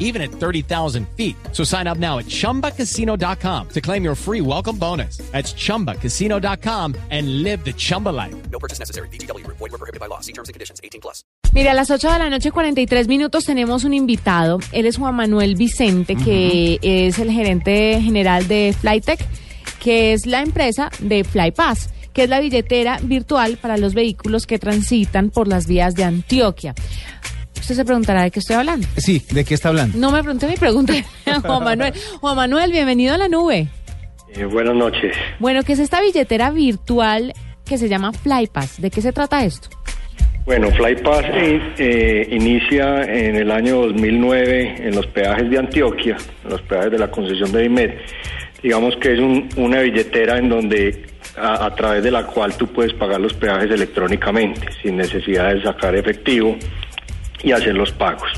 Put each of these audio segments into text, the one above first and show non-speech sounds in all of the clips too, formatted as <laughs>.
even at 30,000 feet. So sign up now at chumbacasino.com to claim your free welcome bonus. That's chumbacasino.com and live the Chumba life. No purchase necessary. BGW. Void were prohibited by law. See terms and conditions. 18 plus. Mira, a las 8 de la noche, 43 minutos, tenemos un invitado. Él es Juan Manuel Vicente, que es el gerente general de Flytech, que es la empresa de FlyPass, que es la billetera virtual para los vehículos que transitan por las vías de Antioquia. Usted se preguntará de qué estoy hablando. Sí, ¿de qué está hablando? No me pregunté mi pregunta <laughs> Juan Manuel. Juan Manuel, bienvenido a la nube. Eh, buenas noches. Bueno, ¿qué es esta billetera virtual que se llama FlyPass? ¿De qué se trata esto? Bueno, FlyPass eh, eh, inicia en el año 2009 en los peajes de Antioquia, en los peajes de la concesión de IMED. Digamos que es un- una billetera en donde a, a través de la cual tú puedes pagar los peajes electrónicamente, sin necesidad de sacar efectivo y hacer los pagos.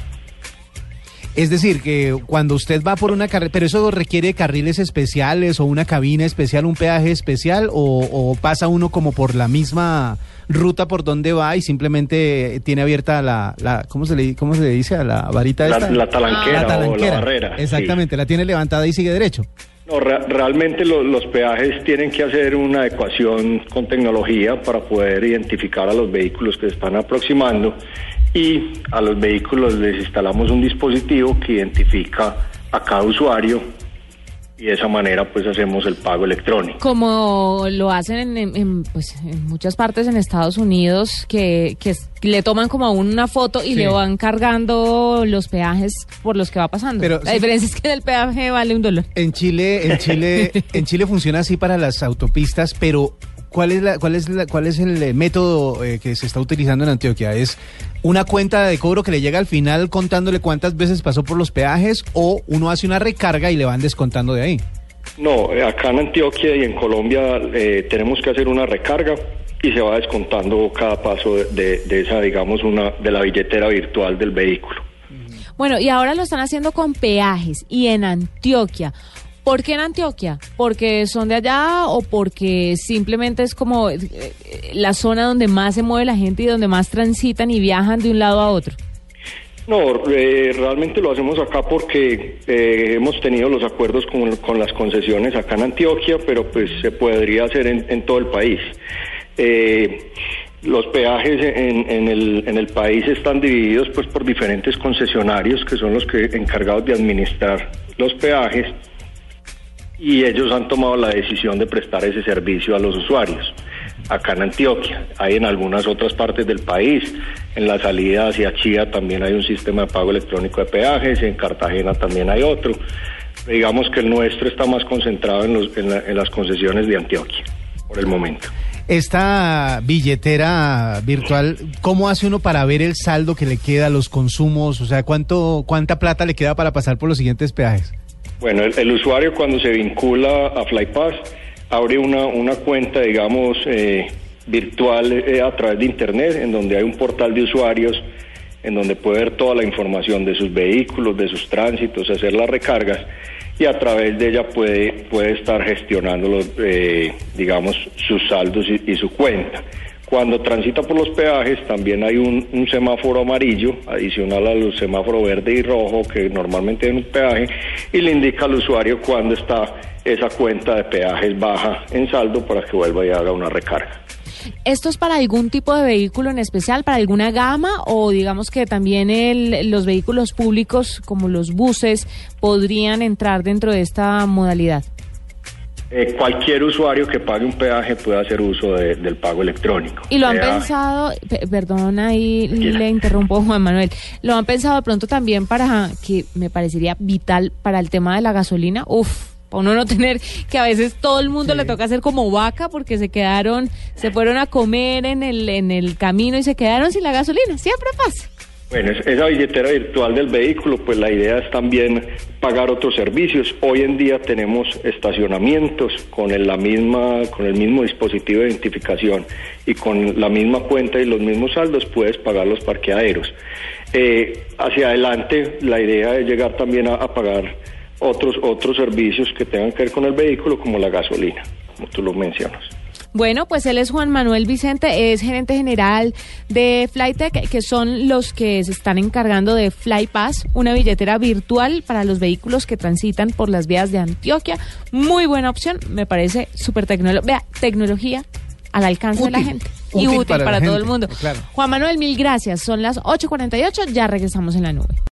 Es decir, que cuando usted va por una carrera, pero eso requiere carriles especiales o una cabina especial, un peaje especial, o, o pasa uno como por la misma ruta por donde va y simplemente tiene abierta la, la ¿cómo se le, cómo se le dice a la varita La, esta? la talanquera, La o la barrera. sí. Exactamente, la tiene levantada y sigue derecho. No, re- realmente lo- los peajes tienen que hacer una adecuación con tecnología para poder identificar a los vehículos que se están aproximando y a los vehículos les instalamos un dispositivo que identifica a cada usuario y de esa manera pues hacemos el pago electrónico. Como lo hacen en, pues, en muchas partes en Estados Unidos, que, que le toman como una foto y Sí. le van cargando los peajes por los que va pasando. Pero la sí. diferencia es que el peaje vale un dólar. En Chile, en Chile, <laughs> en Chile funciona así para las autopistas, pero ¿cuál es la, cuál es la, cuál es el eh, método eh, que se está utilizando en Antioquia? ¿Es una cuenta de cobro que le llega al final contándole cuántas veces pasó por los peajes o uno hace una recarga y le van descontando de ahí? No, eh, acá en Antioquia y en Colombia eh, tenemos que hacer una recarga y se va descontando cada paso de, de- de esa, digamos, una de la billetera virtual del vehículo. Bueno, y ahora lo están haciendo con peajes y en Antioquia. ¿Por qué en Antioquia? ¿Porque son de allá o porque simplemente es como eh, eh, la zona donde más se mueve la gente y donde más transitan y viajan de un lado a otro? No, eh, realmente lo hacemos acá porque eh, hemos tenido los acuerdos con, las concesiones acá en Antioquia, pero pues se podría hacer en, todo el país. Eh, los peajes en el, en el país están divididos pues por diferentes concesionarios que son los que encargados de administrar los peajes y ellos han tomado la decisión de prestar ese servicio a los usuarios. Acá en Antioquia, hay en algunas otras partes del país, en la salida hacia Chía también hay un sistema de pago electrónico de peajes, en Cartagena también hay otro. Digamos que el nuestro está más concentrado en, los- en la- en las concesiones de Antioquia, por el momento. Esta billetera virtual, ¿cómo hace uno para ver el saldo que le queda, los consumos? O sea, ¿cuánto, ¿cuánta plata le queda para pasar por los siguientes peajes? Bueno, el, usuario cuando se vincula a FlyPass abre una, una cuenta, digamos, eh, virtual eh, a través de Internet, en donde hay un portal de usuarios, en donde puede ver toda la información de sus vehículos, de sus tránsitos, hacer las recargas y a través de ella puede, puede estar gestionando, los, eh, digamos, sus saldos y su cuenta. Cuando transita por los peajes también hay un, semáforo amarillo adicional al semáforo verde y rojo que normalmente en un peaje y le indica al usuario cuando está esa cuenta de peajes baja en saldo para que vuelva y haga una recarga. ¿Esto es para algún tipo de vehículo en especial, para alguna gama o digamos que también el- los vehículos públicos como los buses podrían entrar dentro de esta modalidad? Eh, cualquier usuario que pague un peaje puede hacer uso de- del pago electrónico. Y lo han pensado, pe- perdón ahí Tranquila. le interrumpo Juan Manuel, lo han pensado de pronto también para que me parecería vital para el tema de la gasolina, uf, para uno no tener que a veces todo el mundo le toca hacer como vaca porque se quedaron, se fueron a comer en el, en el camino y se quedaron sin la gasolina, siempre pasa. Bueno, es- esa billetera virtual del vehículo, pues la idea es también pagar otros servicios. Hoy en día tenemos estacionamientos con el, la misma, con el mismo dispositivo de identificación y con la misma cuenta y los mismos saldos puedes pagar los parqueaderos. Eh, hacia adelante, la idea es llegar también a, a pagar otros otros servicios que tengan que ver con el vehículo, como la gasolina, como tú lo mencionas. Bueno, pues él es Juan Manuel Vicente, es gerente general de Flytech, que son los que se están encargando de FlyPass, una billetera virtual para los vehículos que transitan por las vías de Antioquia. Muy buena opción, me parece súper tecnológica. Vea, tecnología al alcance de la Útil, gente y útil útil para todo el mundo. claro. Juan Manuel, mil gracias. Son las 8.48, ya regresamos en la nube.